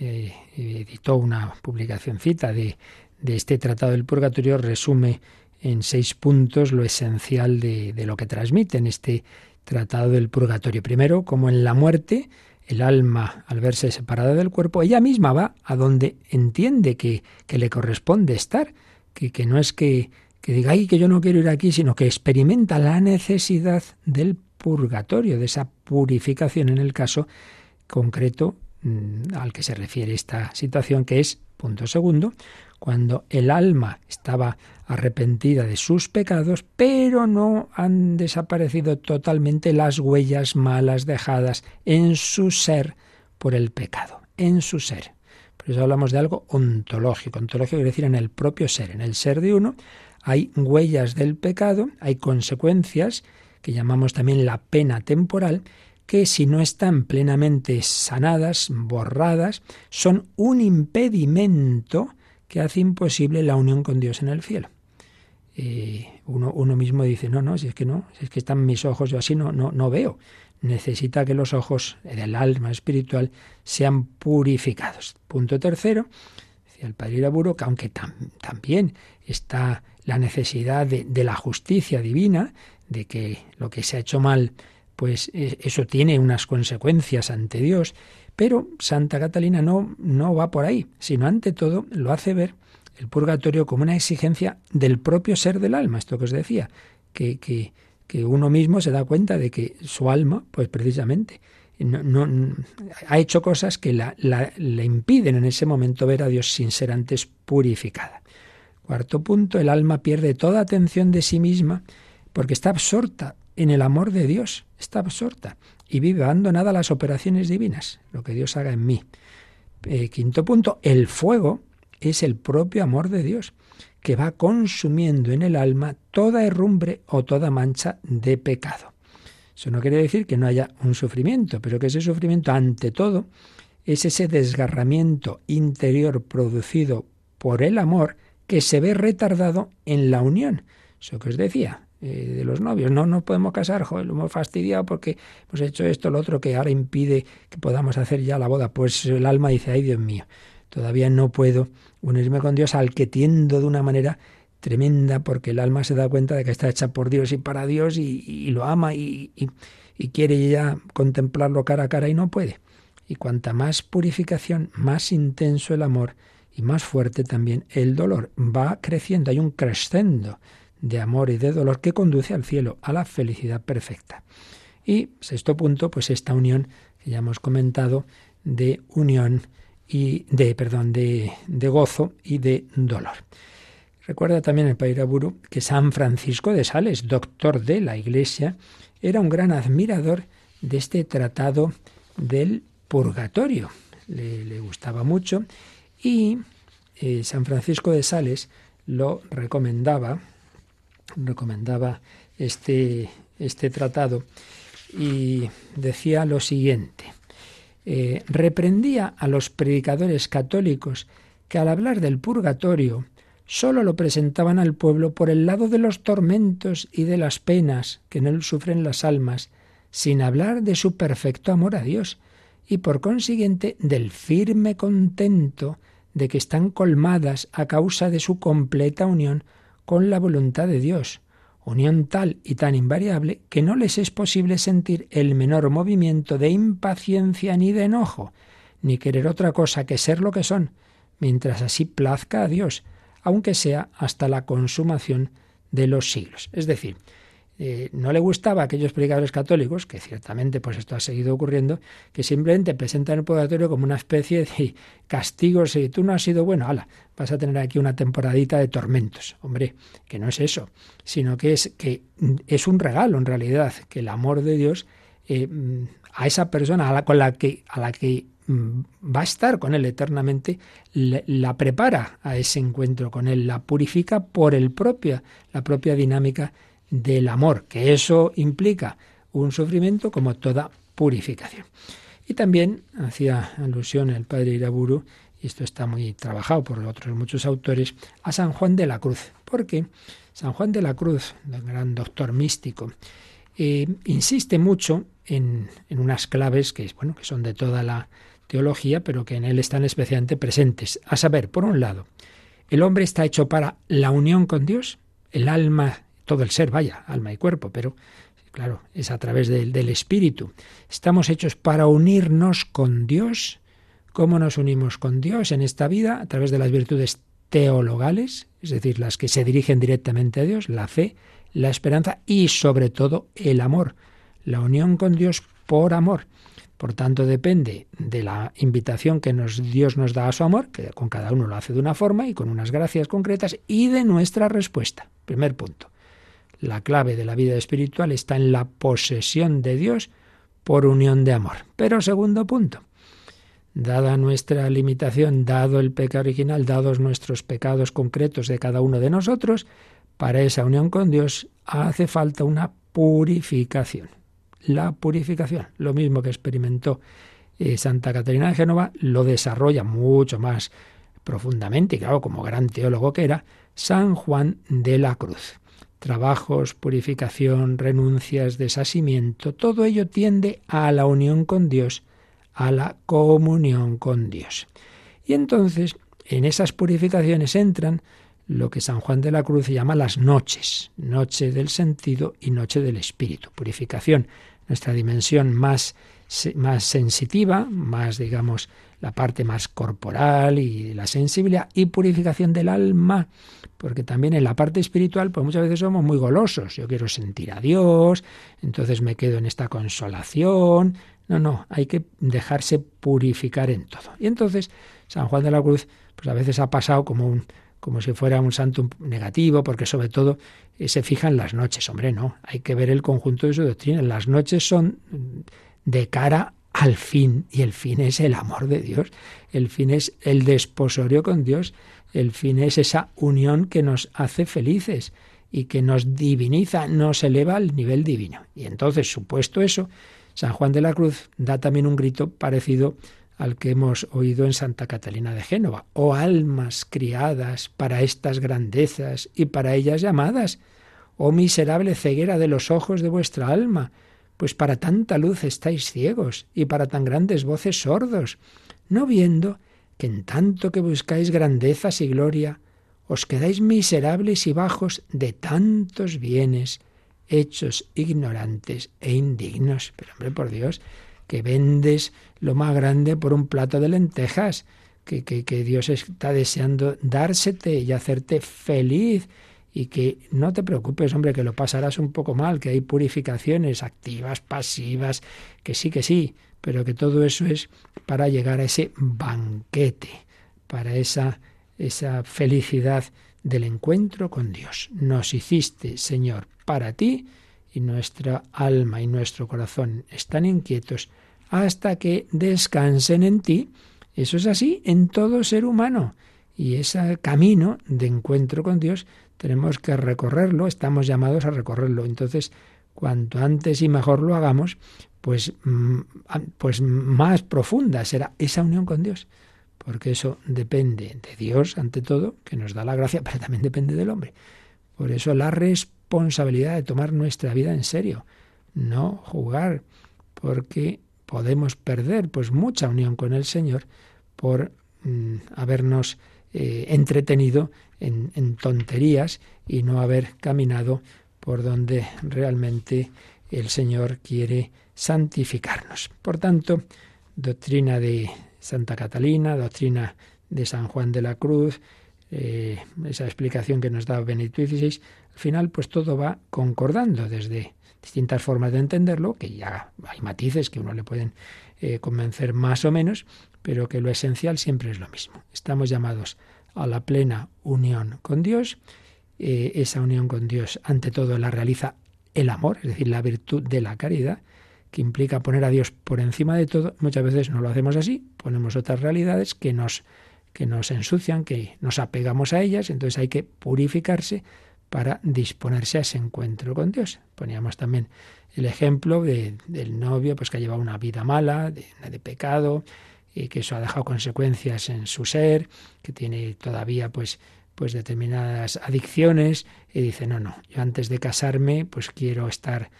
B: eh, editó una publicacióncita de, de este Tratado del Purgatorio, resume en seis puntos lo esencial de, de lo que transmite en este Tratado del Purgatorio. Primero, como en la muerte, el alma, al verse separada del cuerpo, ella misma va a donde entiende que, que le corresponde estar, que, que no es que, que diga, que yo no quiero ir aquí, sino que experimenta la necesidad del purgatorio, de esa purificación en el caso concreto mm, al que se refiere esta situación, que es, punto segundo, cuando el alma estaba arrepentida de sus pecados, pero no han desaparecido totalmente las huellas malas dejadas en su ser por el pecado, en su ser. Hablamos de algo ontológico. Ontológico quiere decir en el propio ser. En el ser de uno hay huellas del pecado, hay consecuencias que llamamos también la pena temporal, que si no están plenamente sanadas, borradas, son un impedimento que hace imposible la unión con Dios en el cielo. Eh, uno, uno, mismo dice, no, no, si es que no, si es que están mis ojos, yo así no, no, no veo. Necesita que los ojos del alma espiritual sean purificados. Punto tercero, decía el padre Iraburo, que aunque tam, también está la necesidad de, la justicia divina, de que lo que se ha hecho mal, pues eso tiene unas consecuencias ante Dios, pero Santa Catalina no, no va por ahí, sino ante todo lo hace ver el purgatorio como una exigencia del propio ser del alma, esto que os decía, que, que, que uno mismo se da cuenta de que su alma, pues precisamente, no, ha hecho cosas que la, la, le impiden en ese momento ver a Dios sin ser antes purificada. Cuarto punto, el alma pierde toda atención de sí misma porque está absorta en el amor de Dios, está absorta y vive abandonada a las operaciones divinas, lo que Dios haga en mí. Eh, quinto punto, el fuego es el propio amor de Dios, que va consumiendo en el alma toda herrumbre o toda mancha de pecado. Eso no quiere decir que no haya un sufrimiento, pero que ese sufrimiento, ante todo, es ese desgarramiento interior producido por el amor que se ve retardado en la unión. Eso que os decía, eh, de los novios. No nos podemos casar, joder, lo hemos fastidiado porque hemos hecho esto, lo otro, que ahora impide que podamos hacer ya la boda. Pues el alma dice, ay Dios mío, todavía no puedo unirme con Dios al que tiendo de una manera tremenda porque el alma se da cuenta de que está hecha por Dios y para Dios y, lo ama y, y, y quiere ya contemplarlo cara a cara y no puede. Y cuanta más purificación, más intenso el amor y más fuerte también el dolor. Va creciendo, hay un crescendo de amor y de dolor que conduce al cielo, a la felicidad perfecta. Y sexto punto, pues esta unión que ya hemos comentado de unión y de, perdón, de, de gozo y de dolor. Recuerda también el Pairaburu que San Francisco de Sales, doctor de la Iglesia, era un gran admirador de este tratado del purgatorio. Le, gustaba mucho y eh, San Francisco de Sales lo recomendaba, recomendaba este, este tratado y decía lo siguiente. Eh, reprendía a los predicadores católicos que al hablar del purgatorio sólo lo presentaban al pueblo por el lado de los tormentos y de las penas que en él sufren las almas, sin hablar de su perfecto amor a Dios, y por consiguiente del firme contento de que están colmadas a causa de su completa unión con la voluntad de Dios, unión tal y tan invariable que no les es posible sentir el menor movimiento de impaciencia ni de enojo, ni querer otra cosa que ser lo que son, mientras así plazca a Dios, aunque sea hasta la consumación de los siglos. Es decir, eh, no le gustaba a aquellos predicadores católicos, que ciertamente pues esto ha seguido ocurriendo, que simplemente presentan el purgatorio como una especie de castigo, si tú no has sido bueno, ala, vas a tener aquí una temporadita de tormentos. Hombre, que no es eso, sino que es que es un regalo en realidad, que el amor de Dios eh, a esa persona a la, con la que, a la que mm, va a estar con él eternamente, la prepara a ese encuentro con él, la purifica por el propio, la propia dinámica del amor, que eso implica un sufrimiento como toda purificación. Y también hacía alusión el padre Iraburu, y esto está muy trabajado por otros muchos autores, a San Juan de la Cruz, porque San Juan de la Cruz, el gran doctor místico, eh, insiste mucho en, en, unas claves que, bueno, que son de toda la teología, pero que en él están especialmente presentes. A saber, por un lado, el hombre está hecho para la unión con Dios, el alma todo el ser, vaya, alma y cuerpo, pero claro, es a través del, Espíritu. Estamos hechos para unirnos con Dios. ¿Cómo nos unimos con Dios en esta vida? A través de las virtudes teologales, es decir, las que se dirigen directamente a Dios, la fe, la esperanza y sobre todo el amor. La unión con Dios por amor. Por tanto, depende de la invitación que Dios nos da a su amor, que con cada uno lo hace de una forma y con unas gracias concretas, y de nuestra respuesta. Primer punto. La clave de la vida espiritual está en la posesión de Dios por unión de amor. Pero segundo punto, dada nuestra limitación, dado el pecado original, dados nuestros pecados concretos de cada uno de nosotros, para esa unión con Dios hace falta una purificación. La purificación, lo mismo que experimentó eh, Santa Catarina de Génova, lo desarrolla mucho más profundamente, y claro, como gran teólogo que era, San Juan de la Cruz trabajos, purificación, renuncias, desasimiento, todo ello tiende a la unión con Dios, a la comunión con Dios. Y entonces, en esas purificaciones entran lo que San Juan de la Cruz llama las noches, noche del sentido y noche del espíritu. Purificación, nuestra dimensión más, más sensitiva, más, digamos, la parte más corporal y la sensibilidad, y purificación del alma, porque también en la parte espiritual, pues muchas veces somos muy golosos. Yo quiero sentir a Dios, entonces me quedo en esta consolación. No, no, hay que dejarse purificar en todo. Y entonces San Juan de la Cruz, pues a veces ha pasado como un como si fuera un santo negativo, porque sobre todo eh, se fija en las noches. Hombre, no, hay que ver el conjunto de su doctrina. Las noches son de cara al fin, y el fin es el amor de Dios, el fin es el desposorio con Dios, el fin es esa unión que nos hace felices y que nos diviniza, nos eleva al nivel divino. Y entonces, supuesto eso, San Juan de la Cruz da también un grito parecido al que hemos oído en Santa Catalina de Génova. Oh almas criadas para estas grandezas y para ellas llamadas, oh miserable ceguera de los ojos de vuestra alma, pues para tanta luz estáis ciegos y para tan grandes voces sordos, no viendo que en tanto que buscáis grandezas y gloria, os quedáis miserables y bajos de tantos bienes, hechos ignorantes e indignos. Pero hombre, por Dios, que vendes lo más grande por un plato de lentejas, que, que, que Dios está deseando dársete y hacerte feliz y que no te preocupes, hombre, que lo pasarás un poco mal, que hay purificaciones activas, pasivas, que sí, que sí, pero que todo eso es para llegar a ese banquete, para esa, esa felicidad del encuentro con Dios. Nos hiciste, Señor, para ti, y nuestra alma y nuestro corazón están inquietos hasta que descansen en ti. Eso es así en todo ser humano. Y ese camino de encuentro con Dios tenemos que recorrerlo, estamos llamados a recorrerlo. Entonces, cuanto antes y mejor lo hagamos, pues, mm, pues más profunda será esa unión con Dios. Porque eso depende de Dios, ante todo, que nos da la gracia, pero también depende del hombre. Por eso la responsabilidad de tomar nuestra vida en serio, no jugar, porque podemos perder pues mucha unión con el Señor por mm, habernos eh, entretenido en, tonterías y no haber caminado por donde realmente el Señor quiere santificarnos. Por tanto, doctrina de Santa Catalina, doctrina de San Juan de la Cruz, eh, esa explicación que nos da Benito XVI, al final pues todo va concordando desde distintas formas de entenderlo, que ya hay matices que uno le pueden eh, convencer más o menos, pero que lo esencial siempre es lo mismo. Estamos llamados a la plena unión con Dios. Eh, esa unión con Dios, ante todo, la realiza el amor, es decir, la virtud de la caridad, que implica poner a Dios por encima de todo. Muchas veces no lo hacemos así, ponemos otras realidades que nos, que nos ensucian, que nos apegamos a ellas, entonces hay que purificarse para disponerse a ese encuentro con Dios. Poníamos también el ejemplo del novio pues que ha llevado una vida mala, de, de pecado, y que eso ha dejado consecuencias en su ser, que tiene todavía pues pues determinadas adicciones y dice, "No, no, yo antes de casarme pues quiero estar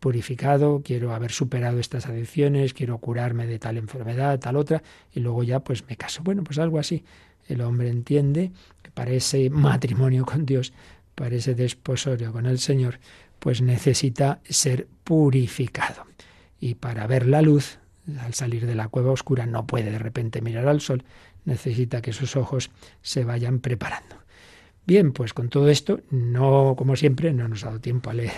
B: purificado, quiero haber superado estas adicciones, quiero curarme de tal enfermedad, tal otra, y luego ya pues me caso. Bueno, pues algo así. El hombre entiende que para ese matrimonio con Dios, para ese desposorio con el Señor, pues necesita ser purificado. Y para ver la luz al salir de la cueva oscura no puede de repente mirar al sol, necesita que sus ojos se vayan preparando. Bien, pues con todo esto, no como siempre, no nos ha dado tiempo a leer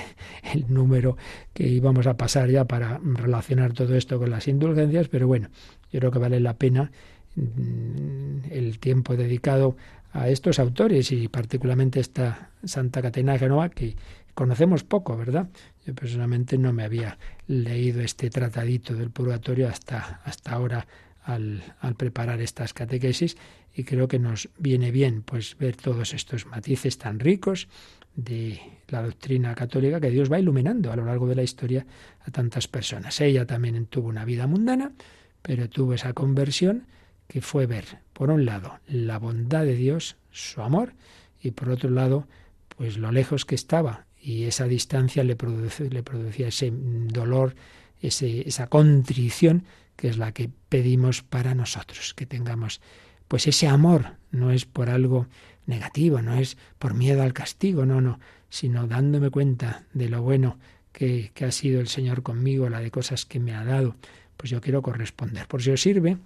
B: el número que íbamos a pasar ya para relacionar todo esto con las indulgencias, pero bueno, yo creo que vale la pena mm, el tiempo dedicado a estos autores y particularmente esta Santa Catena de Genova que conocemos poco, ¿verdad? Yo personalmente no me había leído este tratadito del purgatorio hasta, hasta ahora al, al, preparar estas catequesis y creo que nos viene bien pues ver todos estos matices tan ricos de la doctrina católica que Dios va iluminando a lo largo de la historia a tantas personas. Ella también tuvo una vida mundana, pero tuvo esa conversión que fue ver, por un lado, la bondad de Dios, su amor, y por otro lado, pues lo lejos que estaba y esa distancia le, produce, le producía ese dolor, ese, esa contrición que es la que pedimos para nosotros, que tengamos pues ese amor, no es por algo negativo, no es por miedo al castigo, no, no, sino dándome cuenta de lo bueno que, que ha sido el Señor conmigo, la de cosas que me ha dado, pues yo quiero corresponder. Por si os sirve,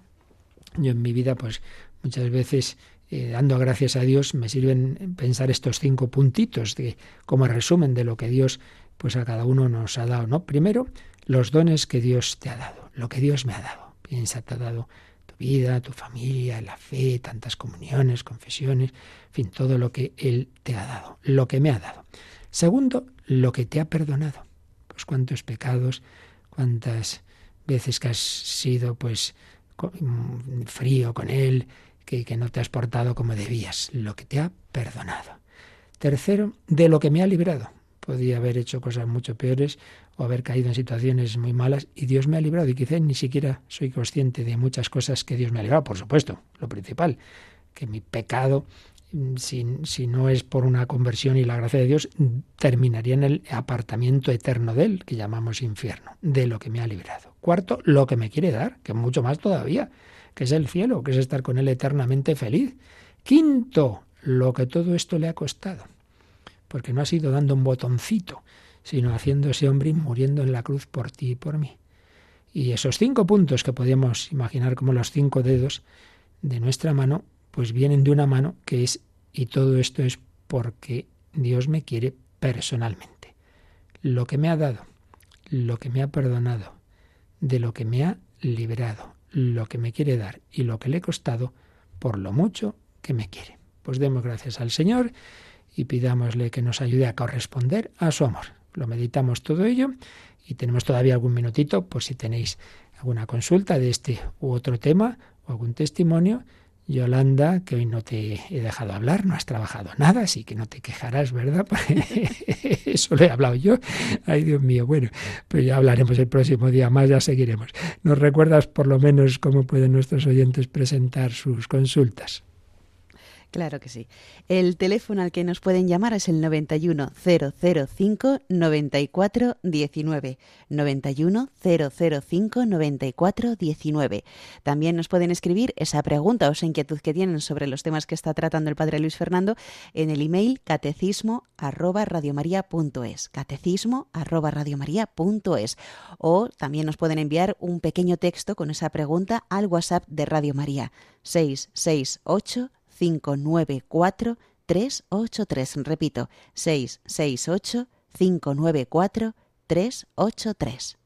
B: yo en mi vida pues muchas veces eh, dando gracias a Dios, me sirven pensar estos cinco puntitos de, como resumen de lo que Dios pues a cada uno nos ha dado. ¿no? Primero, los dones que Dios te ha dado, lo que Dios me ha dado. Piensa, te ha dado tu vida, tu familia, la fe, tantas comuniones, confesiones, en fin, todo lo que Él te ha dado, lo que me ha dado. Segundo, lo que te ha perdonado. Pues cuántos pecados, cuántas veces que has sido pues mm, frío con Él, que, no te has portado como debías, lo que te ha perdonado. Tercero, de lo que me ha librado. Podía haber hecho cosas mucho peores o haber caído en situaciones muy malas y Dios me ha librado y quizá ni siquiera soy consciente de muchas cosas que Dios me ha librado. Por supuesto, lo principal, que mi pecado, mm, si, si no es por una conversión y la gracia de Dios, terminaría en el apartamiento eterno de Él, que llamamos infierno, de lo que me ha librado. Cuarto, lo que me quiere dar, que mucho más todavía que es el cielo, que es estar con Él eternamente feliz. Quinto, lo que todo esto le ha costado, porque no ha sido dando un botoncito, sino haciéndose hombre y muriendo en la cruz por ti y por mí. Y esos cinco puntos que podemos imaginar como los cinco dedos de nuestra mano, pues vienen de una mano que es, y todo esto es porque Dios me quiere personalmente. Lo que me ha dado, lo que me ha perdonado, de lo que me ha liberado, lo que me quiere dar y lo que le he costado por lo mucho que me quiere. Pues demos gracias al Señor y pidámosle que nos ayude a corresponder a su amor. Lo meditamos todo ello y tenemos todavía algún minutito por si tenéis alguna consulta de este u otro tema o algún testimonio. Yolanda, que hoy no te he dejado hablar, no has trabajado nada, así que no te quejarás, ¿verdad? Eso lo he hablado yo. Ay, Dios mío, bueno, pues ya hablaremos el próximo día más, ya seguiremos. ¿Nos recuerdas por lo menos cómo pueden nuestros oyentes presentar sus consultas?
C: Claro que sí. El teléfono al que nos pueden llamar es el 91 005 94 19. 91 005 94 19. También nos pueden escribir esa pregunta o esa inquietud que tienen sobre los temas que está tratando el Padre Luis Fernando en el email catecismo arroba radiomaria.es. Catecismo arroba radiomaria.es. O también nos pueden enviar un pequeño texto con esa pregunta al WhatsApp de Radio María 668 594 383. Repito, 668 594 383.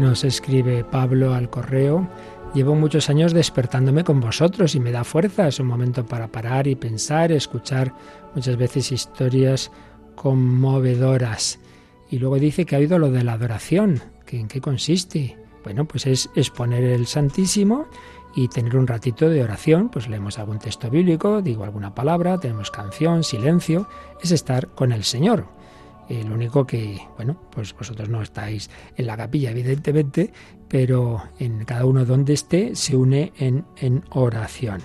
B: Nos escribe Pablo al correo. Llevo muchos años despertándome con vosotros y me da fuerza. Es un momento para parar y pensar, escuchar muchas veces historias conmovedoras. Y luego dice que ha oído lo de la adoración. ¿Que ¿En qué consiste? Bueno, pues es exponer el Santísimo y tener un ratito de oración, pues leemos algún texto bíblico, digo alguna palabra, tenemos canción, silencio, es estar con el Señor. Lo único que, bueno, pues vosotros no estáis en la capilla, evidentemente, pero en cada uno donde esté se une en, en oración.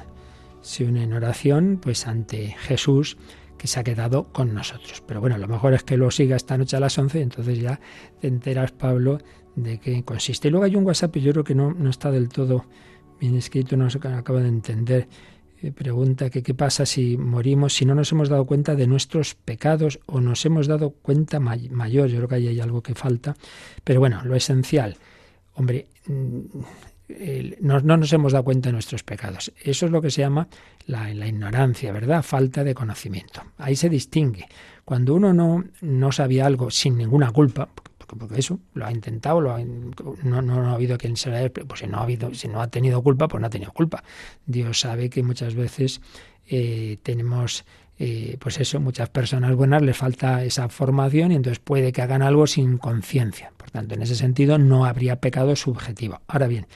B: Se une en oración, pues ante Jesús que se ha quedado con nosotros. Pero bueno, lo mejor es que lo siga esta noche a las 11, entonces ya te enteras, Pablo, de qué consiste. Y luego hay un WhatsApp, yo creo que no, no está del todo bien escrito, no se acaba de entender pregunta que qué pasa si morimos, si no nos hemos dado cuenta de nuestros pecados o nos hemos dado cuenta mayor. Yo creo que ahí hay algo que falta. Pero bueno, lo esencial, hombre, mm, no, nos hemos dado cuenta de nuestros pecados. Eso es lo que se llama la, la, ignorancia, ¿verdad? Falta de conocimiento. Ahí se distingue. Cuando uno no, no sabía algo sin ninguna culpa, porque eso lo ha intentado, lo no, no, ha habido quien se haya, pues si no ha habido, si no ha tenido culpa, pues no ha tenido culpa. Dios sabe que muchas veces eh, tenemos eh, pues eso, muchas personas buenas les falta esa formación y entonces puede que hagan algo sin conciencia. Por tanto, en ese sentido no habría pecado subjetivo. Ahora bien,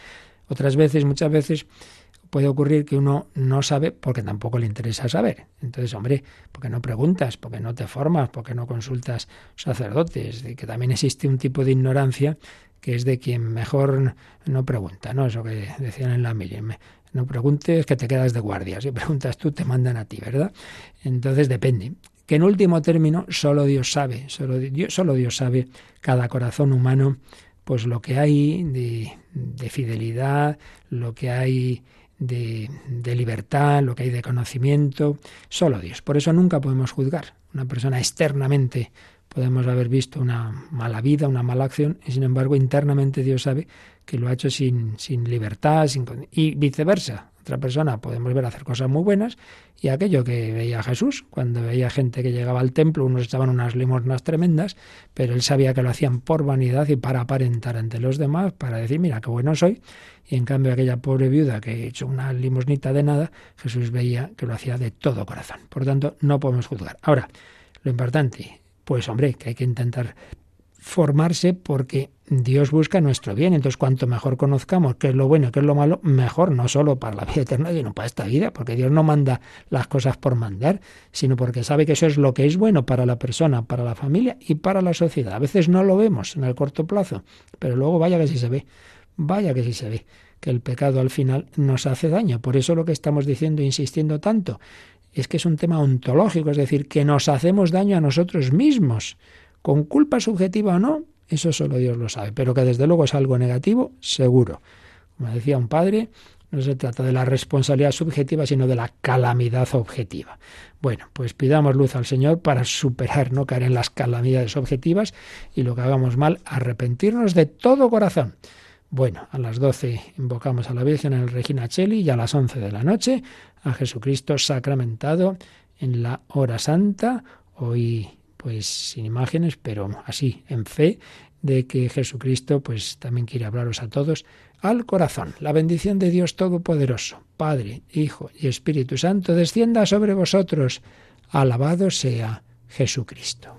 B: otras veces, muchas veces, puede ocurrir que uno no sabe porque tampoco le interesa saber. Entonces, hombre, porque no preguntas, porque no te formas, porque no consultas sacerdotes, que también existe un tipo de ignorancia que es de quien mejor no pregunta, ¿no? Eso que decían en la mili. No preguntes que te quedas de guardia. Si preguntas tú, te mandan a ti, ¿verdad? Entonces depende. Que en último término, solo Dios sabe, solo Dios, solo Dios sabe cada corazón humano, pues lo que hay de, de fidelidad, lo que hay de, libertad, lo que hay de conocimiento, solo Dios. Por eso nunca podemos juzgar. Una persona externamente podemos haber visto una mala vida, una mala acción, y sin embargo internamente Dios sabe que lo ha hecho sin, sin libertad sin, y viceversa. Otra persona podemos ver hacer cosas muy buenas y aquello que veía Jesús, cuando veía gente que llegaba al templo, unos echaban unas limosnas tremendas, pero él sabía que lo hacían por vanidad y para aparentar ante los demás, para decir, mira, qué bueno soy. Y en cambio aquella pobre viuda que hecho una limosnita de nada, Jesús veía que lo hacía de todo corazón. Por tanto, no podemos juzgar. Ahora, lo importante, pues hombre, que hay que intentar formarse porque Dios busca nuestro bien. Entonces, cuanto mejor conozcamos qué es lo bueno y qué es lo malo, mejor, no solo para la vida eterna, sino para esta vida, porque Dios no manda las cosas por mandar, sino porque sabe que eso es lo que es bueno para la persona, para la familia y para la sociedad. A veces no lo vemos en el corto plazo, pero luego vaya que sí se ve, vaya que sí se ve que el pecado al final nos hace daño. Por eso lo que estamos diciendo e insistiendo tanto es que es un tema ontológico, es decir, que nos hacemos daño a nosotros mismos con culpa subjetiva o no, eso solo Dios lo sabe, pero que desde luego es algo negativo, seguro. Como decía un padre, no se trata de la responsabilidad subjetiva, sino de la calamidad objetiva. Bueno, pues pidamos luz al Señor para superar, no caer en las calamidades objetivas y lo que hagamos mal, arrepentirnos de todo corazón. Bueno, a las 12 invocamos a la Virgen en el Regina Cheli y a las 11 de la noche a Jesucristo sacramentado en la hora santa. Hoy pues sin imágenes, pero así, en fe de que Jesucristo pues también quiere hablaros a todos al corazón. La bendición de Dios Todopoderoso, Padre, Hijo y Espíritu Santo, descienda sobre vosotros. Alabado sea Jesucristo.